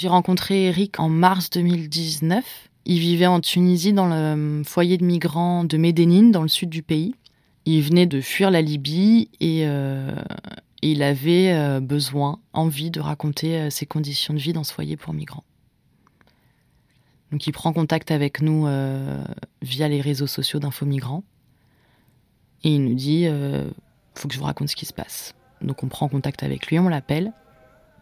J'ai rencontré Eric en mars 2019. Il vivait en Tunisie dans le foyer de migrants de Médénine, dans le sud du pays. Il venait de fuir la Libye et, euh, il avait euh, besoin, envie de raconter euh, ses conditions de vie dans ce foyer pour migrants. Donc il prend contact avec nous via les réseaux sociaux d'Info Migrants et il nous dit faut que je vous raconte ce qui se passe. Donc on prend contact avec lui, on l'appelle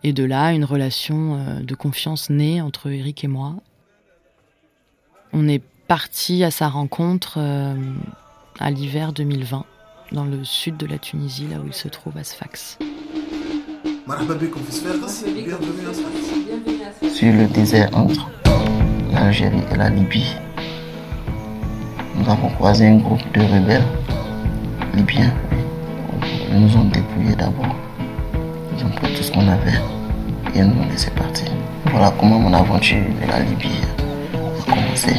et de là une relation de confiance naît entre Eric et moi. On est parti à sa rencontre à l'hiver 2020, dans le sud de la Tunisie, là où il se trouve à Sfax. Sur le désert entre l'Algérie et la Libye, nous avons croisé un groupe de rebelles libyens. Ils nous ont dépouillés d'abord. Ils ont pris tout ce qu'on avait et nous ont laissé partir. Voilà comment mon aventure de la Libye a commencé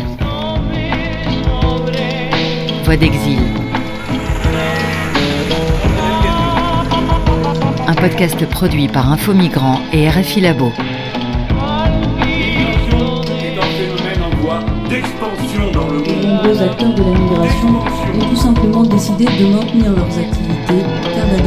d'exil. Un podcast produit par Info Migrants et RFI Labo. Nombreux acteurs de la migration ont tout simplement décidé de maintenir leurs activités car la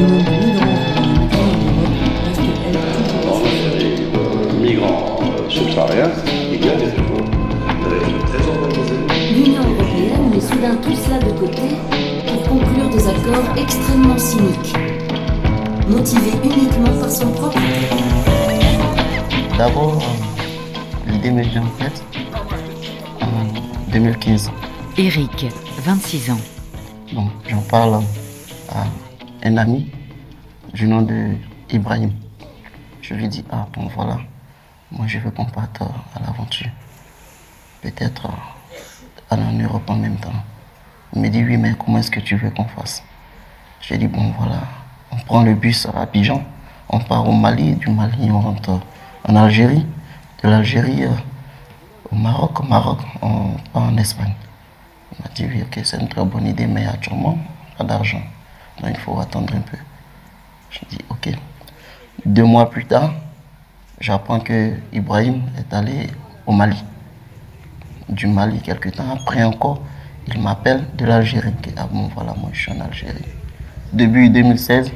Eric, 26 ans. Bon, j'en parle à un ami du nom de Ibrahim. Je lui dis, ah bon voilà, moi je veux qu'on parte à l'aventure. Peut-être en Europe en même temps. Il me dit oui, mais comment est-ce que tu veux qu'on fasse? J'ai dit bon voilà, on prend le bus à Abidjan, on part au Mali, du Mali on rentre en Algérie, de l'Algérie euh, au Maroc, au Maroc on part en Espagne. Il m'a dit oui, ok, c'est une très bonne idée, mais actuellement, pas d'argent. Donc il faut attendre un peu. J'ai dit ok. Deux mois plus tard, j'apprends que Ibrahim est allé au Mali du Mali quelques temps après encore, il m'appelle de l'Algérie. Ah bon, voilà, moi je suis en Algérie. Début 2016,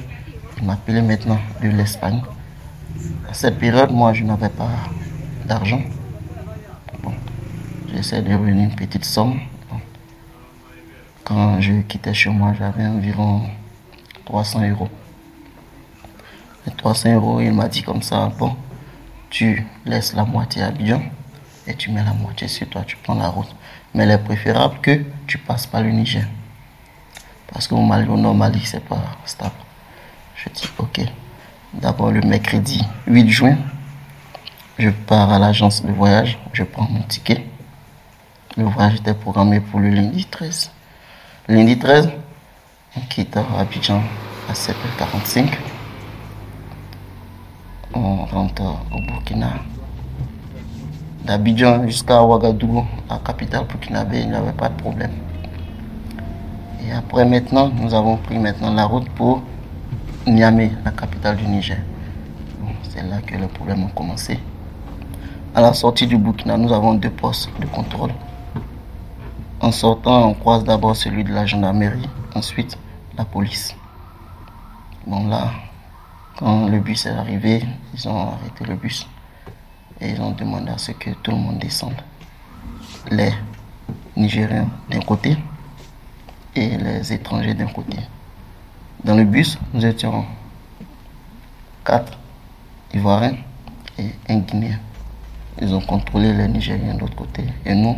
il m'appelait maintenant de l'Espagne. À cette période, moi je n'avais pas d'argent. Bon, j'essaie de revenir une petite somme. Quand je quittais chez moi, j'avais environ 300 euros. Et 300 euros, il m'a dit comme ça, bon, tu laisses la moitié à Abidjan et tu mets la moitié sur toi, tu prends la route. Mais il est préférable que tu passes par le Niger. Parce qu'au Mali, au Mali, c'est pas stable. Je dis, ok. D'abord, le mercredi 8 juin, je pars à l'agence de voyage, je prends mon ticket. Le voyage était programmé pour le lundi 13. Lundi 13, on quitte Abidjan à 7h45. On rentre au Burkina d'Abidjan jusqu'à Ouagadougou, la capitale burkinabé, il n'y avait pas de problème. Et après maintenant, nous avons pris maintenant la route pour Niamey, la capitale du Niger. c'est là que les problèmes ont commencé. À la sortie du Burkina, nous avons deux postes de contrôle. En sortant, on croise d'abord celui de la gendarmerie, ensuite la police. Bon là, quand le bus est arrivé, ils ont arrêté le bus. Et ils ont demandé à ce que tout le monde descende. Les Nigériens d'un côté et les étrangers d'un côté. Dans le bus, nous étions quatre Ivoiriens et un Guinéen. Ils ont contrôlé les Nigériens de l'autre côté. Et nous,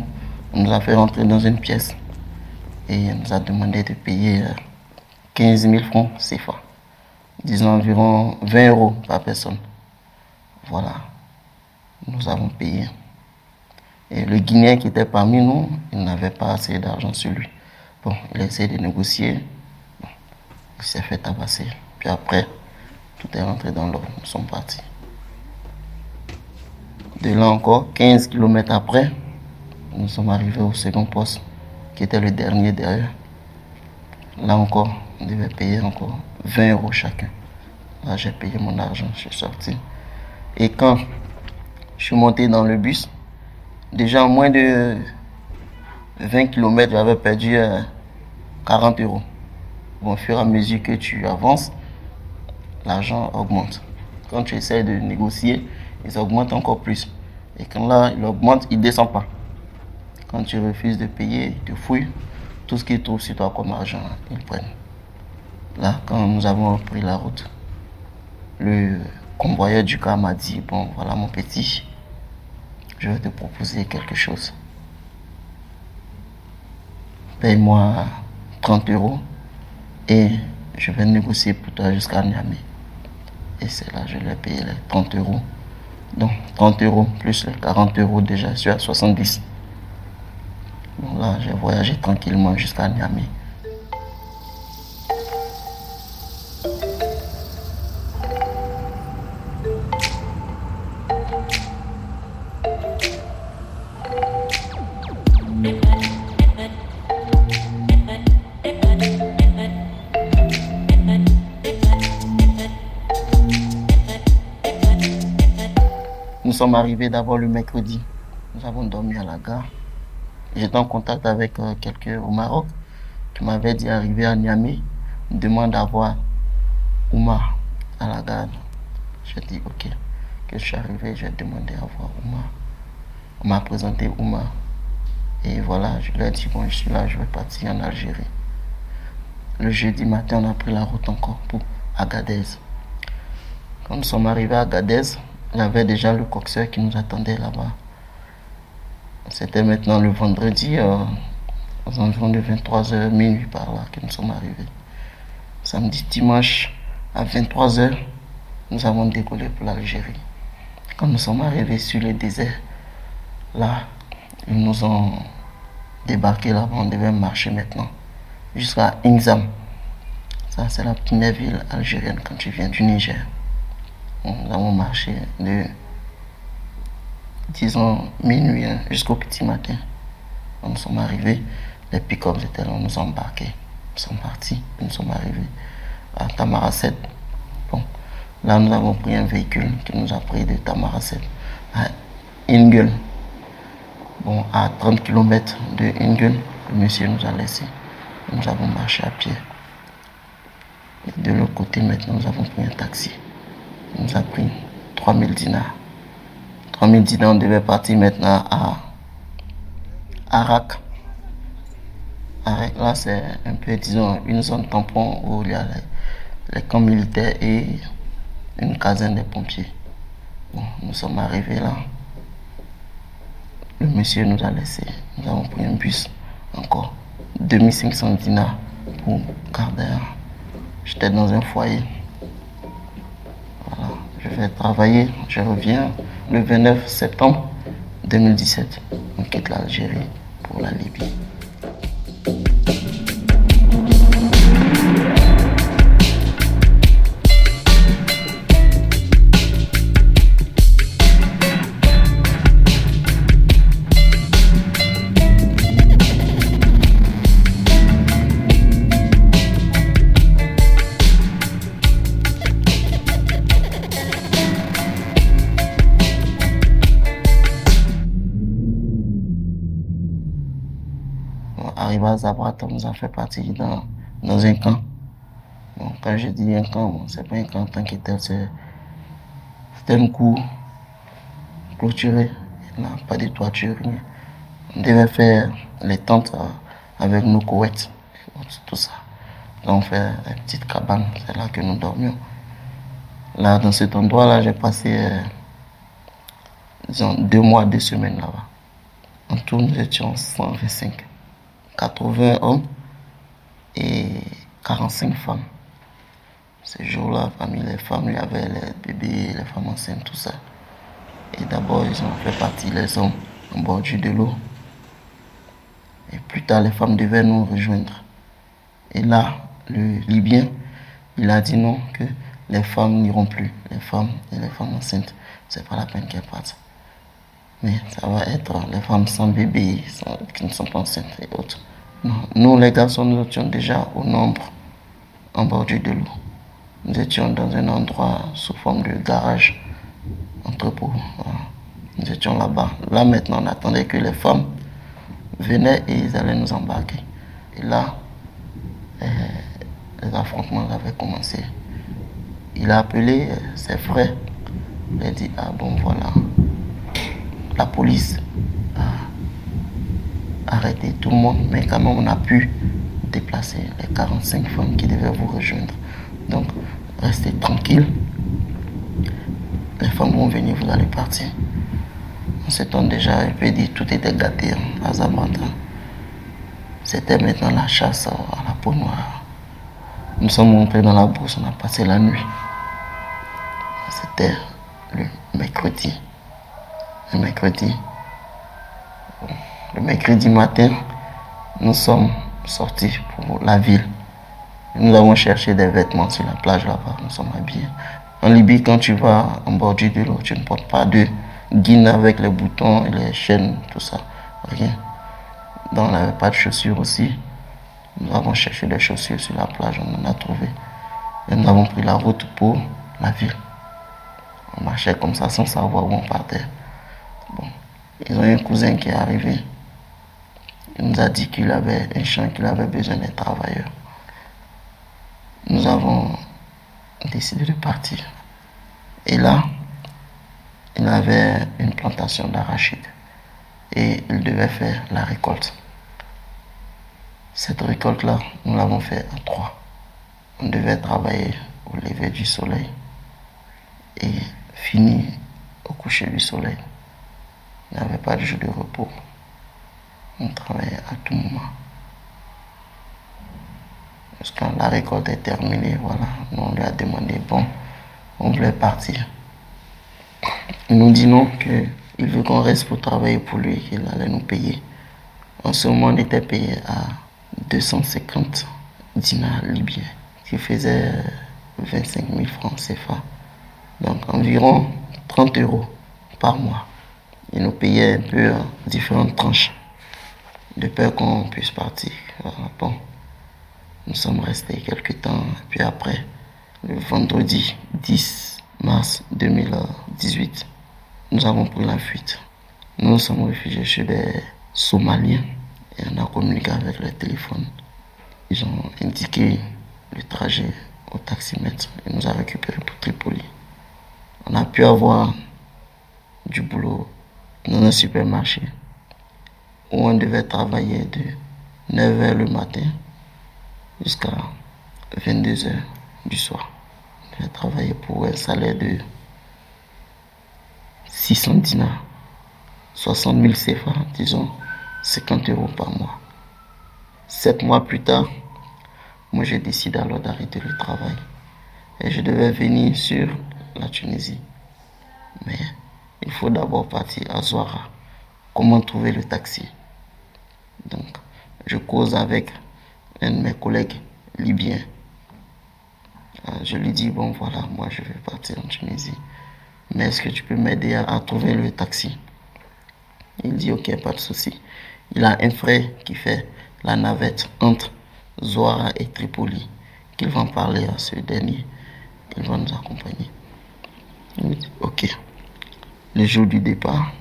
on nous a fait rentrer dans une pièce. Et on nous a demandé de payer 15 000 francs CFA. Disons environ 20 euros par personne. Voilà nous avons payé. Et le Guinéen qui était parmi nous, il n'avait pas assez d'argent sur lui. Bon, il a essayé de négocier. il s'est fait tabasser. Puis après, tout est rentré dans l'ordre. Nous sommes partis. De là encore, 15 km après, nous sommes arrivés au second poste, qui était le dernier derrière. Là encore, on devait payer encore 20 euros chacun. Là, j'ai payé mon argent, je suis sorti. Et quand Je suis monté dans le bus. Déjà, en moins de 20 km, j'avais perdu euh, 40 euros. Bon, au fur et à mesure que tu avances, l'argent augmente. Quand tu essaies de négocier, ils augmentent encore plus. Et quand là, il augmente, il ne descend pas. Quand tu refuses de payer, ils te fouillent. Tout ce qu'ils trouvent sur toi comme argent, ils prennent. Là, quand nous avons pris la route, le convoyeur du cas m'a dit, bon, voilà mon petit, je vais te proposer quelque chose. Paye-moi 30 euros et je vais négocier pour toi jusqu'à Niamey. Et c'est là je lui ai payé les 30 euros. Donc 30 euros plus les 40 euros déjà, je suis à 70. Là, j'ai voyagé tranquillement jusqu'à Niamey. Nous sommes arrivés d'abord le mercredi. Nous avons dormi à la gare. J'étais en contact avec euh, quelqu'un au Maroc qui m'avait dit arriver à Niamey, demande d'avoir Oumar à la gare. J'ai dit ok. Que je suis arrivé, j'ai demandé à voir Oumar. On m'a présenté Oumar. Et voilà, je lui ai dit bon, je suis là, je vais partir en Algérie. Le jeudi matin, on a pris la route encore pour Agadez. Quand nous sommes arrivés à Agadez, il y avait déjà le coxeur qui nous attendait là-bas. C'était maintenant le vendredi, euh, de 23h, minuit par là, que nous sommes arrivés. Samedi, dimanche, à 23h, nous avons décollé pour l'Algérie. Quand nous sommes arrivés sur le désert, là, ils nous ont débarqué là-bas, on devait marcher maintenant jusqu'à Inzam. Ça, c'est la première ville algérienne quand tu viens du Niger. Nous avons marché de, disons, minuit hein, jusqu'au petit matin. Nous sommes arrivés, les pick-ups étaient là, nous embarqués. Nous sommes partis, nous sommes arrivés à Tamaracet. Bon, là, nous avons pris un véhicule qui nous a pris de Tamaracet à Ingel. Bon, à 30 km de Ingel, le monsieur nous a laissés. Nous avons marché à pied. De l'autre côté, maintenant, nous avons pris un taxi. Il nous a pris 3000 dinars. 3000 dinars, on devait partir maintenant à Arak. Arak, là, c'est un peu, disons, une zone tampon où il y a les, camps militaires et une caserne des pompiers. Bon, nous sommes arrivés là. Le monsieur nous a laissé. Nous avons pris un bus encore. 2500 dinars pour Gardère. J'étais dans un foyer. Voilà, je vais travailler. Je reviens le 29 septembre 2017. On quitte l'Algérie pour la Libye. Bon, arrivé à Zabrat, on nous a fait partir dans, dans un camp. Bon, quand je dis un camp, bon, c'est pas un camp tant que tel, c'est c'était un coup clôturé. Il n'a pas de toiture. On devait faire les tentes euh, avec nos couettes, tout ça. Donc on fait une petite cabane, c'est là que nous dormions. Là, dans cet endroit-là, j'ai passé, euh, deux mois, deux semaines là-bas. En tout, nous étions 125. 80 hommes et 45 femmes. Ces jours-là, parmi les femmes, il y avait les bébés, les femmes enceintes, tout ça. Et d'abord, ils ont fait partie les hommes en bordure de l'eau. Et plus tard, les femmes devaient nous rejoindre. Et là, le Libyen, il a dit non, que les femmes n'iront plus. Les femmes et les femmes enceintes, c'est pas la peine qu'elles partent. Mais ça va être les femmes sans bébé, qui ne sont pas enceintes et autres. Nous, les garçons, nous étions déjà au nombre en bordure de l'eau. Nous étions dans un endroit sous forme de garage, entrepôt. Nous étions là-bas. Là maintenant, on attendait que les femmes venaient et ils allaient nous embarquer. Et là, euh, les affrontements avaient commencé. Il a appelé euh, ses frères. Il a dit, ah bon voilà, la police arrêté tout le monde, mais quand même on a pu déplacer les 45 femmes qui devaient vous rejoindre. Donc, restez tranquille. Les femmes vont venir, vous allez partir. On s'étonne déjà, je peux dire, tout était gâté hein, à Zabanda. C'était maintenant la chasse à la peau noire. Nous sommes montés dans la brousse, on a passé la nuit. C'était le mercredi. Le mercredi. Le mercredi matin, nous sommes sortis pour la ville. Nous avons cherché des vêtements sur la plage là-bas. Nous sommes habillés. En Libye, quand tu vas en bordure de l'eau, tu ne portes pas de guine avec les boutons et les chaînes, tout ça. Donc, on n'avait pas de chaussures aussi. Nous avons cherché des chaussures sur la plage, on en a trouvé. Et nous avons pris la route pour la ville. On marchait comme ça sans savoir où on partait. Bon. Ils ont un cousin qui est arrivé. Il nous a dit qu'il avait un champ, qu'il avait besoin d'un travailleurs. Nous avons décidé de partir. Et là, il avait une plantation d'arachide et il devait faire la récolte. Cette récolte-là, nous l'avons fait à trois. On devait travailler au lever du soleil et finir au coucher du soleil. Il n'y avait pas de jour de repos. On travaillait à tout moment. Parce quand la récolte est terminée, voilà, on lui a demandé, bon, on voulait partir. Il nous dit non, qu'il veut qu'on reste pour travailler pour lui, qu'il allait nous payer. En ce moment, on était payé à 250 dinars libyens, qui faisait 25 000 francs CFA. Donc environ 30 euros par mois. Il nous payait un peu en différentes tranches, de peur qu'on puisse partir. Bon, nous sommes restés quelques temps, puis après, le vendredi 10 mars 2018, nous avons pris la fuite. Nous nous sommes réfugiés chez des Somaliens et on a communiqué avec les téléphones. Ils ont indiqué le trajet au taximètre et nous a récupérés pour Tripoli. On a pu avoir du boulot dans un supermarché où on devait travailler de 9h le matin jusqu'à 22h du soir. On devait travailler pour un salaire de 600 dinars, 60 000 CFA, disons 50 euros par mois. Sept mois plus tard, moi j'ai décidé alors d'arrêter le travail. Et je devais venir sur la Tunisie. Mais il faut d'abord partir à Zouara. Comment trouver le taxi? Donc, je cause avec un de mes collègues libyens. Euh, je lui dis, bon voilà, moi je vais partir en Tunisie. Mais est-ce que tu peux m'aider à, trouver le taxi? Il dit, ok, pas de souci. Il a un frère qui fait la navette entre Zouara et Tripoli, qu'il va parler à ce dernier. Il va nous accompagner. Il dit, ok. Le jour du départ,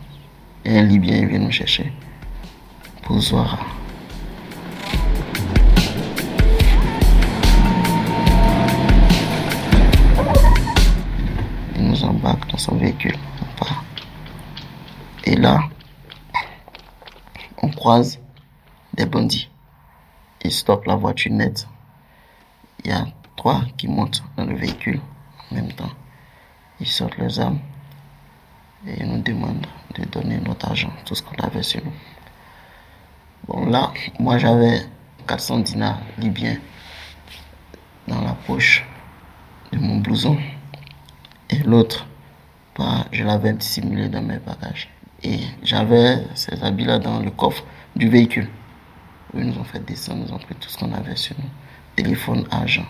un Libyen vient nous chercher Il nous embarque dans son véhicule. Et là, on croise des bandits. Ils stoppent la voiture net. Il y a trois qui montent dans le véhicule en même temps. Ils sortent leurs armes et ils nous demandent de donner notre argent, tout ce qu'on avait sur nous. Bon, là, moi j'avais 400 dinars libyens dans la poche de mon blouson et l'autre, bah, je l'avais dissimulé dans mes bagages. Et j'avais ces habits-là dans le coffre du véhicule. Ils nous ont fait descendre, nous ont pris tout ce qu'on avait sur nous. Téléphone, argent.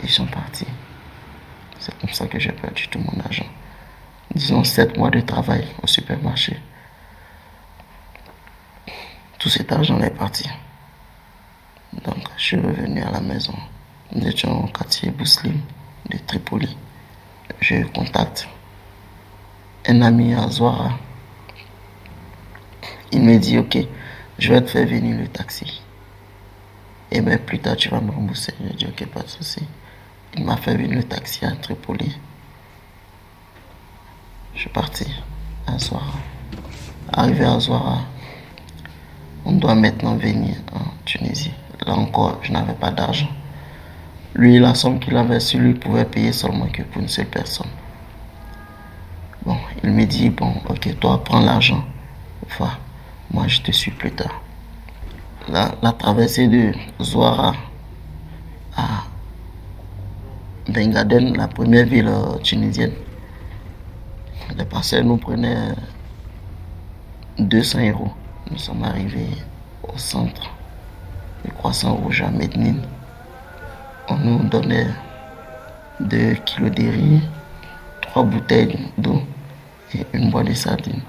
Et ils sont partis. C'est comme ça que j'ai perdu tout mon argent. Disons sept mois de travail au supermarché. Tout cet argent est parti. Donc, je suis revenu à la maison. Nous étions au quartier Bouslim de Tripoli. Je contacte un ami à Zouara Il me dit, ok, je vais te faire venir le taxi. Et bien plus tard, tu vas me rembourser. Je dit, ok, pas de souci. Il m'a fait venir le taxi à Tripoli. Je suis parti à Zouara. Arrivé à Zouara, on doit maintenant venir en Tunisie. Là encore, je n'avais pas d'argent. Lui, la somme qu'il avait sur lui pouvait payer seulement que pour une seule personne. Bon, il me dit, bon, ok, toi, prends l'argent. Moi, je te suis plus tard. La, traversée de Zouara à Bengaden, la première ville euh, tunisienne, les parcelles nous prenaient 200 euros. Nous sommes arrivés au centre du croissant rouge à Mednine. On nous donnait 2 kilos de riz, 3 bouteilles d'eau et une boîte de sardines.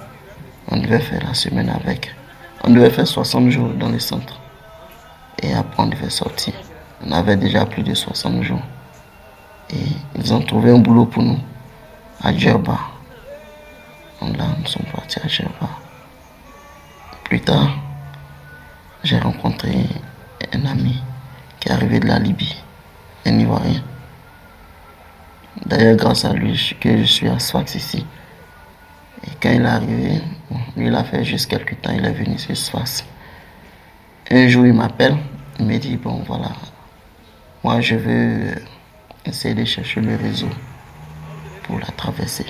On devait faire la semaine avec. On devait faire 60 jours dans le centre. Et après, on devait sortir. On avait déjà plus de 60 jours. Et ils ont trouvé un boulot pour nous à Djerba. Donc là, nous sommes partis à Djerba. J'ai rencontré un ami qui est arrivé de la Libye, un Ivoirien. D'ailleurs, grâce à lui que je suis à Sfax ici. Et quand il est arrivé, il a fait juste quelques temps, il est venu sur Sfax. Un jour, il m'appelle, il me dit, bon, voilà, moi, je veux essayer de chercher le réseau pour la traverser.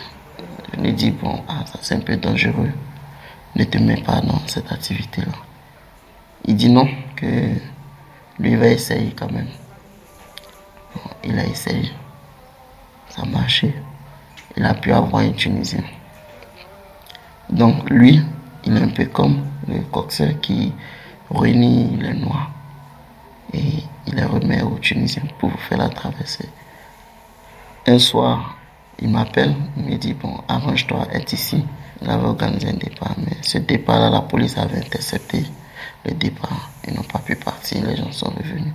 Je lui dis, bon, ah, ça c'est un peu dangereux. Ne te mets pas dans cette activité-là. Il dit non, que lui va essayer quand même. Il a essayé. Ça a marché. Il a pu avoir un Tunisien. Donc lui, il est un peu comme le coxeur qui réunit les Noirs. Et il les remet aux Tunisiens pour faire la traversée. Un soir, il m'appelle, il me dit, bon, arrange-toi, être ici. Il avait organisé un départ, mais ce départ-là, la police avait intercepté le départ. Ils n'ont pas pu partir, les gens sont revenus.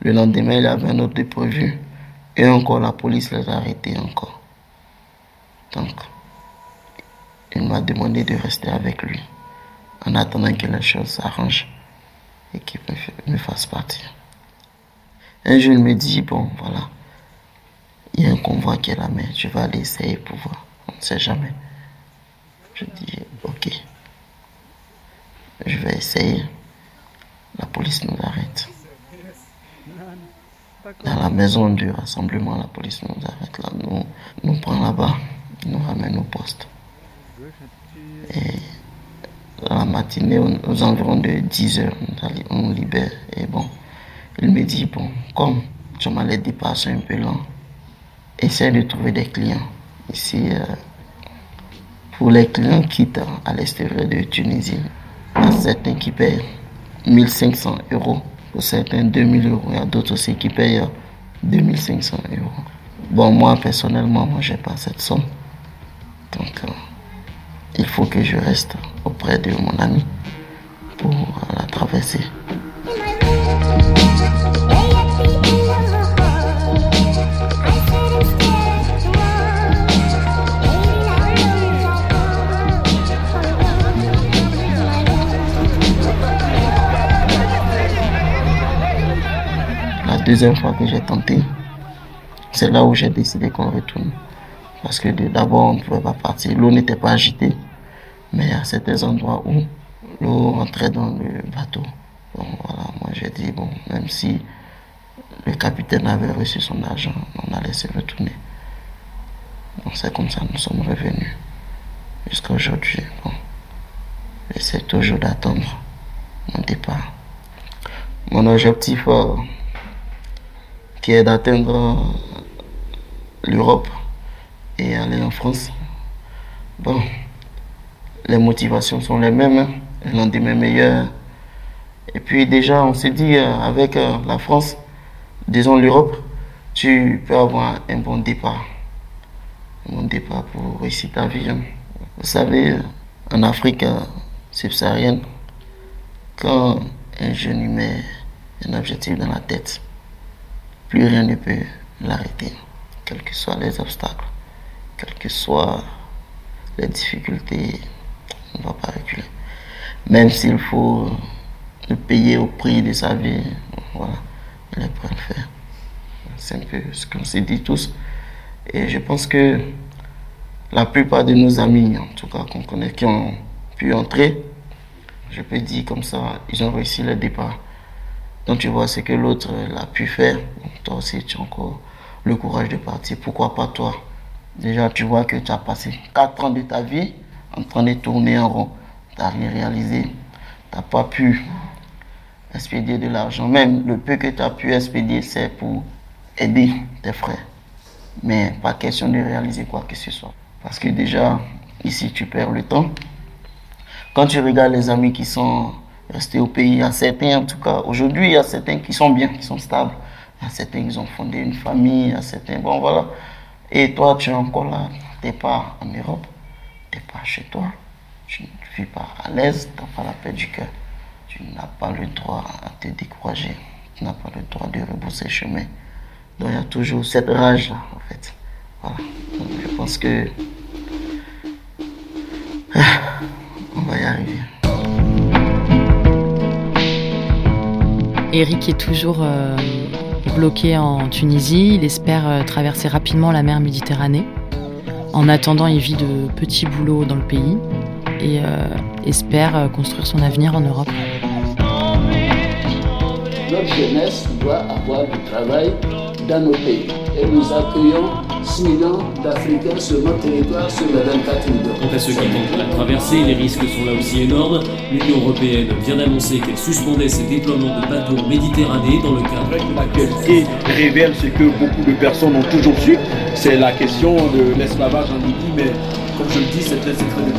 Le lendemain, il avait un autre déprévu. Et encore, la police les a arrêtés encore. Donc, il m'a demandé de rester avec lui en attendant que les choses s'arrangent et qu'il me, me fasse partir. Un jour, il me dit, bon, voilà, il y a un convoi qui est là, mais je vais aller essayer pour voir. On ne sait jamais. Je dis, ok, je vais essayer. La police nous arrête. Dans la maison du rassemblement, la police nous arrête là, nous, nous prend là-bas, nous ramène au poste. Et dans la matinée, aux environs de 10 heures, on libère. Et bon, il me dit, bon, comme tu m'as les départs sont un peu lents, essaie de trouver des clients. Ici, euh, pour les clients qui quittent à l'extérieur de Tunisie, il y a certains qui payent 1500 euros, pour certains 2000 euros, il y a d'autres aussi qui payent 2500 euros. Bon, moi, personnellement, moi, j'ai pas cette somme. Donc, euh, il faut que je reste auprès de mon ami pour la traverser. Deuxième fois que j'ai tenté, c'est là où j'ai décidé qu'on retourne. Parce que d'abord, on ne pouvait pas partir. L'eau n'était pas agitée. Mais à certains endroits où l'eau rentrait dans le bateau. Bon, voilà, moi j'ai dit, bon, même si le capitaine avait reçu son argent, on allait se retourner. Donc c'est comme ça nous sommes revenus. Jusqu'à aujourd'hui. Bon. J'essaie toujours d'attendre mon départ. Mon objectif, euh, qui est d'atteindre l'Europe et aller en France. Bon, les motivations sont les mêmes, hein. le lendemain meilleur. Et puis déjà, on s'est dit, euh, avec euh, la France, disons l'Europe, tu peux avoir un bon départ. Un bon départ pour réussir ta vie. hein. Vous savez, en Afrique euh, subsaharienne, quand un jeune met un objectif dans la tête, plus rien ne peut l'arrêter, quels que soient les obstacles, quelles que soient les difficultés, on ne va pas reculer. Même s'il faut le payer au prix de sa vie, voilà, il est prêt à le faire. C'est un peu ce qu'on s'est dit tous. Et je pense que la plupart de nos amis, en tout cas qu'on connaît, qui ont pu entrer, je peux dire comme ça, ils ont réussi le départ. Donc tu vois ce que l'autre a pu faire. Toi aussi, tu as encore le courage de partir. Pourquoi pas toi? Déjà, tu vois que tu as passé 4 ans de ta vie en train de tourner en rond. Tu n'as rien réalisé. Tu n'as pas pu expédier de l'argent. Même le peu que tu as pu expédier, c'est pour aider tes frères. Mais pas question de réaliser quoi que ce soit. Parce que déjà, ici, tu perds le temps. Quand tu regardes les amis qui sont restés au pays, il y a certains, en tout cas, aujourd'hui, il y a certains qui sont bien, qui sont stables. Il certains qui ont fondé une famille, il y a certains, bon voilà. Et toi, tu es encore là, tu n'es pas en Europe, tu n'es pas chez toi, tu ne vis pas à l'aise, tu n'as pas la paix du cœur. Tu n'as pas le droit à te décourager, tu n'as pas le droit de rebousser chemin. Donc il y a toujours cette rage-là, en fait. Voilà. Donc, je pense que on va y arriver. Eric est toujours euh, bloqué en Tunisie. Il espère euh, traverser rapidement la mer Méditerranée. En attendant, il vit de petits boulots dans le pays et euh, espère euh, construire son avenir en Europe. Notre jeunesse doit avoir du travail dans nos pays. Et nous accueillons 6 millions d'Africains sur notre territoire sur les 24 millions. Quant à ceux qui tentent la traversée, les risques sont là aussi énormes. L'Union européenne vient d'annoncer qu'elle suspendait ses déploiements de bateaux en Méditerranée dans le cadre L'actualité révèle ce que beaucoup de personnes ont toujours su, c'est la question de l'esclavage en Libye, mais comme je le dis, c'est très secret de.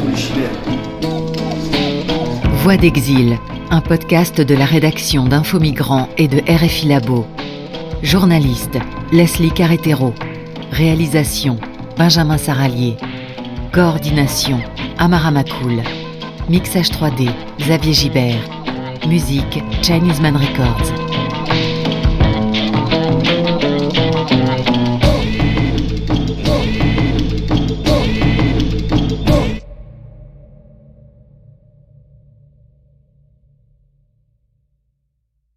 Voix d'exil, un podcast de la rédaction d'Info Migrants et de RFI Labo. Journaliste, Leslie Carretero. Réalisation, Benjamin Saralier. Coordination, Amara Makoul. Mixage 3D, Xavier Gibert. Musique, Chinese Man Records.